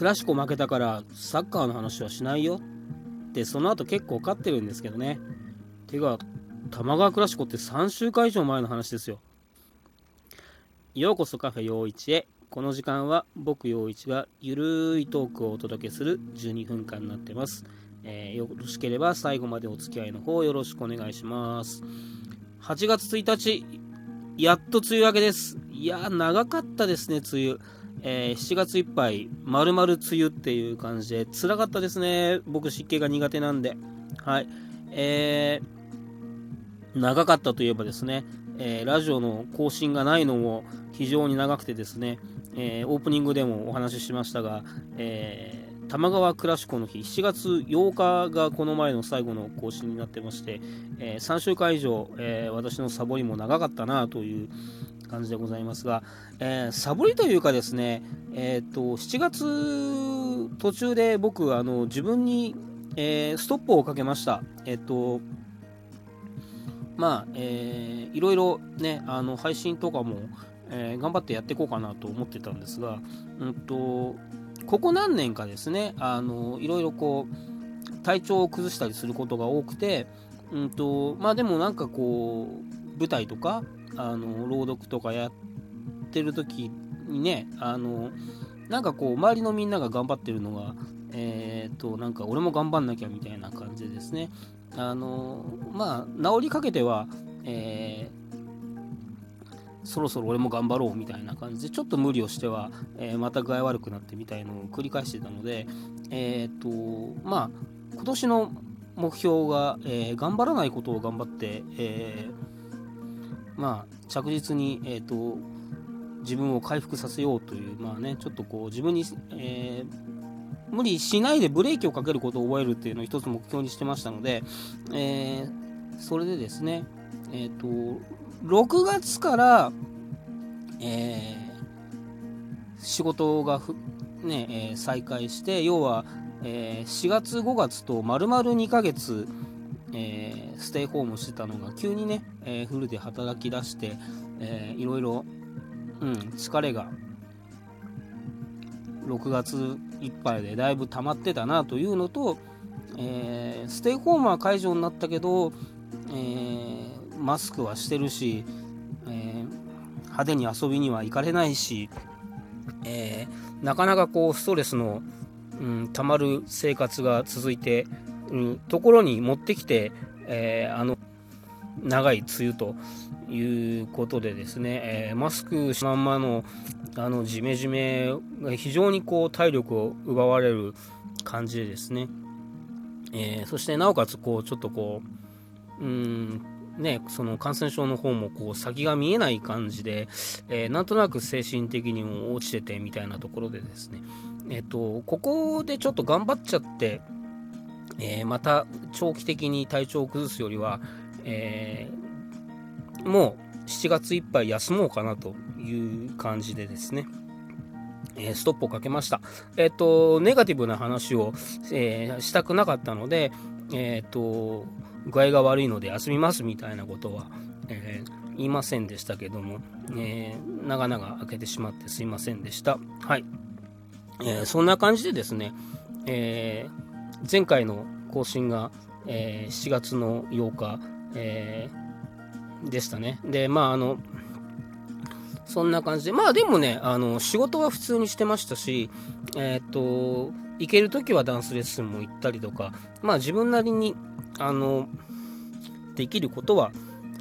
クラシコ負けたからサッカーの話はしないよってその後結構勝ってるんですけどねてか玉川クラシコって3週間以上前の話ですよようこそカフェ陽一へこの時間は僕陽一がゆるいトークをお届けする12分間になってますえー、よろしければ最後までお付き合いの方よろしくお願いします。8月1日、やっと梅雨明けです。いや長かったですね、梅雨。えー、7月いっぱい、まるまる梅雨っていう感じで、辛かったですね。僕、湿気が苦手なんで。はい。えー、長かったといえばですね、えー、ラジオの更新がないのも非常に長くてですね、えー、オープニングでもお話ししましたが、えー玉川クラシコの日、7月8日がこの前の最後の更新になってまして、えー、3週間以上、え、私のサボりも長かったなという感じでございますが、えー、サボりというかですね、えー、と7月途中で僕あの自分に、えストップをかけました。えっ、とまあ、えー、いろいろね、あの配信とかも、え、頑張ってやっていこうかなと思ってたんですが、うんと、ここ何年かですね、あのいろいろこう、体調を崩したりすることが多くて、うんと、まあでもなんかこう、舞台とか、あの、朗読とかやってる時にね、あの、なんかこう、周りのみんなが頑張ってるのが、えっ、ー、と、なんか俺も頑張んなきゃみたいな感じですね、あの、まあ、治りかけては、えーそろそろ俺も頑張ろうみたいな感じでちょっと無理をしては、えー、また具合悪くなってみたいのを繰り返してたので、えっ、とまあ今年の目標が、えー、頑張らないことを頑張って、えー、まあ着実に、えーと、自分を回復させようというまあねちょっとこう自分に、え無理しないでブレーキをかけることを覚えるっていうのを一つ目標にしてましたので、えそれでですねえっ、と6月から、えー、仕事がね、え、再開して、要は、え、4月、5月と丸々2ヶ月、えー、ステイホームしてたのが急にね、えー、フルで働き出して、えー、いろいろ、うん、疲れが6月いっぱいでだいぶ溜まってたなというのと、えー、ステイホームは解除になったけど、えー、マスクはしてるし、えー、派手に遊びには行かれないし、え、なかなかこうストレスの、うん、たまる生活が続いてところに持ってきて、えー、あの長い梅雨ということでですね、えー、マスクしまんまのあのジメジメが非常にこう体力を奪われる感じでですね、えー、そしてなおかつこうちょっとこううんね、その感染症の方もこう先が見えない感じで、えー、なんとなく精神的にも落ちててみたいなところでですね、えっ、ー、と、ここでちょっと頑張っちゃって、えー、また長期的に体調を崩すよりは、えもう7月いっぱい休もうかなという感じでですね、えストップをかけました。えっ、と、ネガティブな話を、えしたくなかったので、えっ、と、具合が悪いので休みますみたいなことは、え、言いませんでしたけども、え、長々開けてしまってすいませんでした。はい。えー、そんな感じでですね、えー、前回の更新が、えー、7月の8日、えー、でしたね。で、まあ、あの、そんな感じで、まあでもね、あの、仕事は普通にしてましたし、えっ、と、行ける時はダンスレッスンも行ったりとか、まあ自分なりに、あの、できることは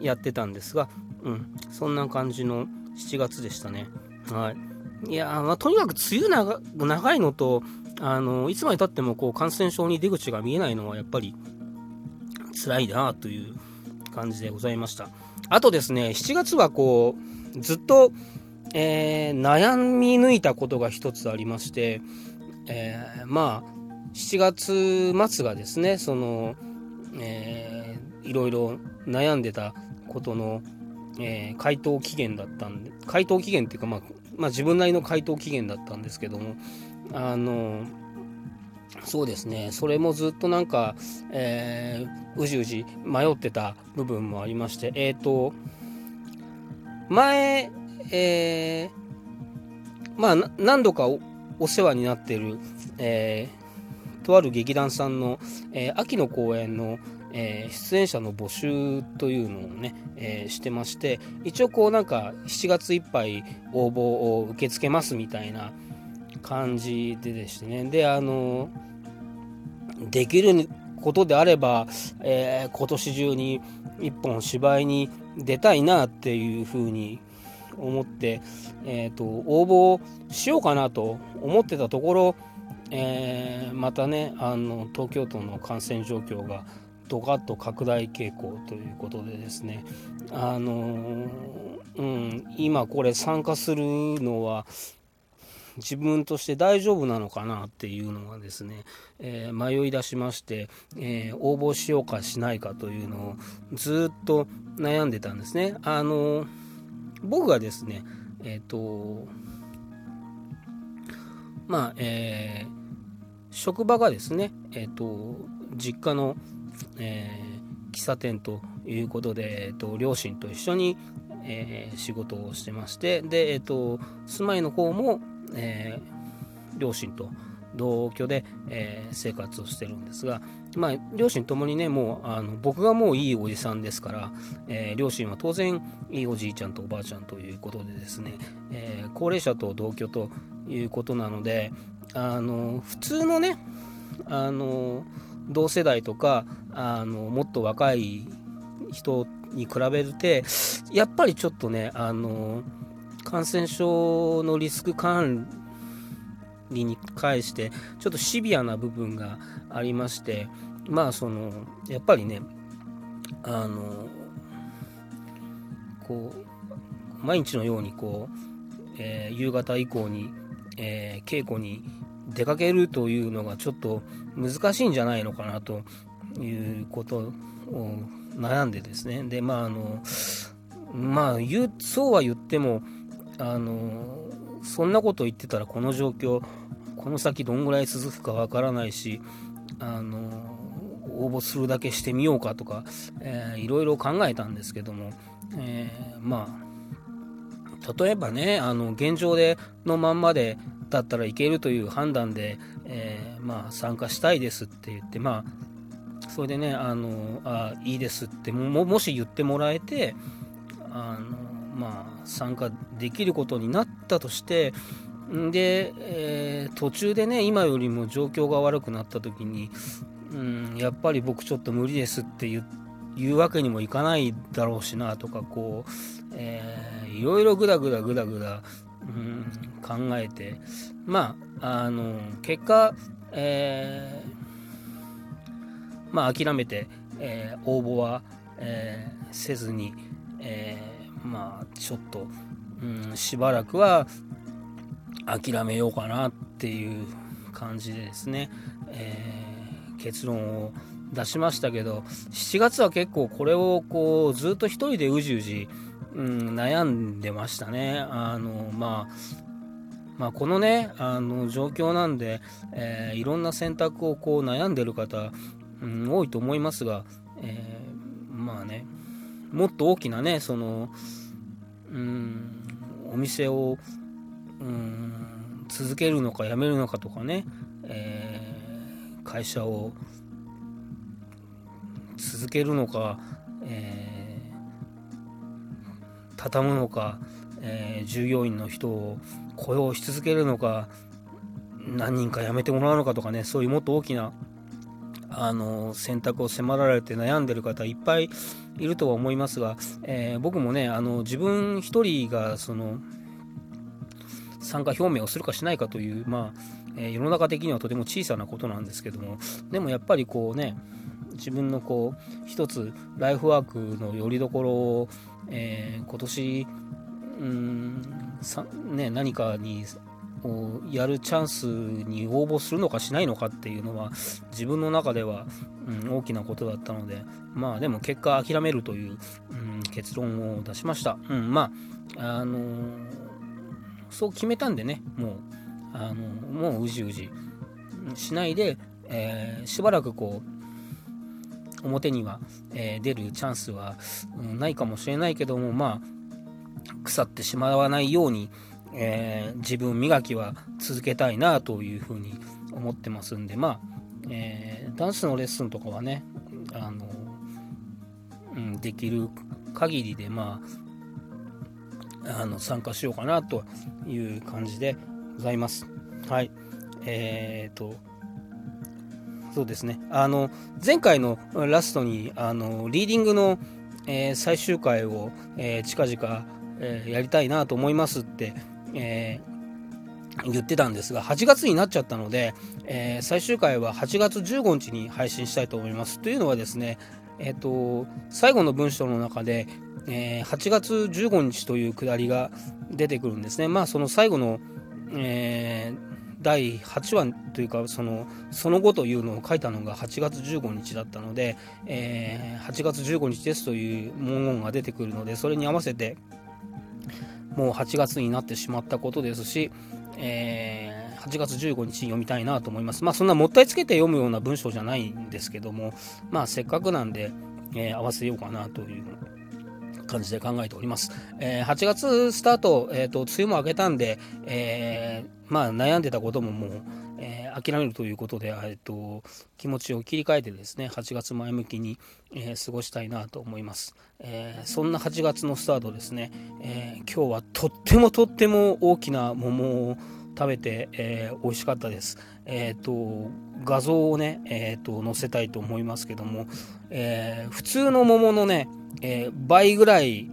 やってたんですが、うん、そんな感じの7月でしたね。はい。いやまあ、とにかく梅雨長長いのと、あの、いつまでたってもこう感染症に出口が見えないのはやっぱり辛いなという感じでございました。あとですね、7月はこう、ずっと、えー、悩み抜いたことが一つありまして、えー、まあ、7月末がですね、その、えー、いろいろ悩んでたことの、えー、回答期限だったんで、回答期限っていうか、まあ、まあ、自分なりの回答期限だったんですけども、あの、そうですね、それもずっとなんか、えー、うじうじ迷ってた部分もありまして、えっ、ー、と、前、えー、まあ、何度かお世話になってる、えー、とある劇団さんの、えー、秋の公演の、えー、出演者の募集というのをね、えしてまして一応こうなんか7月いっぱい応募を受け付けますみたいな感じででしてね。であのできることであれば、え今年中に一本芝居に出たいなっていうふうに思って、えーと、応募しようかなと思ってたところ、えー、またねあの東京都の感染状況がドカッと拡大傾向ということでですね。あのうん、今これ参加するのは自分として大丈夫なのかなっていうのがですね、えー、迷い出しまして、えー、応募しようかしないかというのをずっと悩んでたんですね。あの僕がですねえっ、ー、とまあえ職場がですねえっ、と実家の、え喫茶店ということで、えーと、両親と一緒に、えー、仕事をしてましてで、えーと住まいの方も、えー、両親と同居で、えー、生活をしてるんですが、まあ、両親ともにねもうあの僕がもういいおじさんですから、えー、両親は当然いいおじいちゃんとおばあちゃんということでですね、えー、高齢者と同居ということなのであの普通のねあの同世代とかあのもっと若い人に比べてやっぱりちょっとねあの感染症のリスク管理に関してちょっとシビアな部分がありましてまあそのやっぱりねあのこう毎日のようにこう、えー、夕方以降に、えー、稽古に出かけるというのがちょっと難しいんじゃないのかなということを悩んでですね。でまああのまあ言うそうは言ってもあのそんなこと言ってたらこの状況この先どんぐらい続くかわからないしあの応募するだけしてみようかとか、えー、いろいろ考えたんですけども、えー、まあ例えばねあの現状でのまんまでだったらいけるという判断で、えー、まあ、参加したいですって言ってまあそれでねあのあいいですってももし言ってもらえてあのまあ参加できることになったとしてで、えー、途中でね今よりも状況が悪くなった時に、うん、やっぱり僕ちょっと無理ですって言うわけにもいかないだろうしなとかこう、えー、いろいろぐだぐだぐだぐだ、うん、考えてまああの結果、えー、まあ諦めて、えー、応募は、えー、せずに、えー、まあちょっと、うん、しばらくは諦めようかなっていう感じでですね、えー、結論を出しましたけど7月は結構これをこうずっと一人でうじうじ、うん、悩んでましたね。あのまあまあ、このねあの状況なんで、えー、いろんな選択をこう悩んでる方、うん、多いと思いますが、えー、まあねもっと大きなねその、うん、お店をうん続けるのか辞めるのかとかね、えー、会社を続けるのか、えー、畳むのか、えー、従業員の人を雇用し続けるのか何人か辞めてもらうのかとかね。そういうもっと大きなあの選択を迫られて悩んでる方いっぱいいるとは思いますが、えー、僕もねあの自分一人がその参加表明をするかしないかという、まあえー、世の中的にはとても小さなことなんですけどもでもやっぱりこうね自分のこう一つライフワークのよりどころを、えー、今年うんさ、ね、何かにをやるチャンスに応募するのかしないのかっていうのは自分の中では、うん、大きなことだったのでまあでも結果諦めるという、うん、結論を出しました、うん、まああのーそう決めたんでねもうあのもううじうじしないで、えー、しばらくこう表には、えー、出るチャンスは、うん、ないかもしれないけどもまあ腐ってしまわないように、えー、自分磨きは続けたいなというふうに思ってますんでまあ、えー、ダンスのレッスンとかはねあの、うん、できる限りでまああの参加しようかなという感じでございます。はい。えー、と、そうですね。あの、前回のラストに、あの、リーディングの、えー、最終回を、えー、近々、え、やりたいなと思いますって、え言ってたんですが、8月になっちゃったので、え最終回は8月15日に配信したいと思います。というのはですね、えっ、と、最後の文章の中で、え8月15日というくだりが出てくるんですね。まあ、その最後の、え第8話というかそのその後というのを書いたのが8月15日だったので、えー、8月15日ですという文言が出てくるのでそれに合わせてもう8月になってしまったことですし、えー、8月15日に読みたいなと思います。まあそんなもったいつけて読むような文章じゃないんですけどもまあせっかくなんで、えー、合わせようかなという感じで考えております。えー、8月スタート、えーと、梅雨も明けたんで、えー、まあ、悩んでたことももう、え諦めるということで、えーと、気持ちを切り替えてですね8月前向きに、え過ごしたいなと思います、えそんな8月のスタートですね、え今日はとってもとっても大きな桃を食べて、えー、美味しかったです。えっ、ー、と、画像をね、え、ー、と、載せたいと思いますけども、え普通の桃のね、え倍ぐらい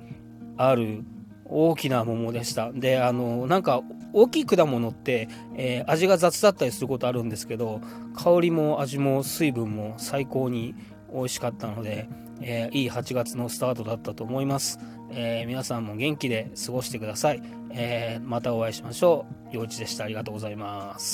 ある大きな桃でした。で、あの、なんか、大きい果物って、え味が雑だったりすることあるんですけど、香りも味も水分も最高に美味しかったので、えいい8月のスタートだったと思います。え皆さんも元気で過ごしてください。えまたお会いしましょう。陽一でした。ありがとうございます。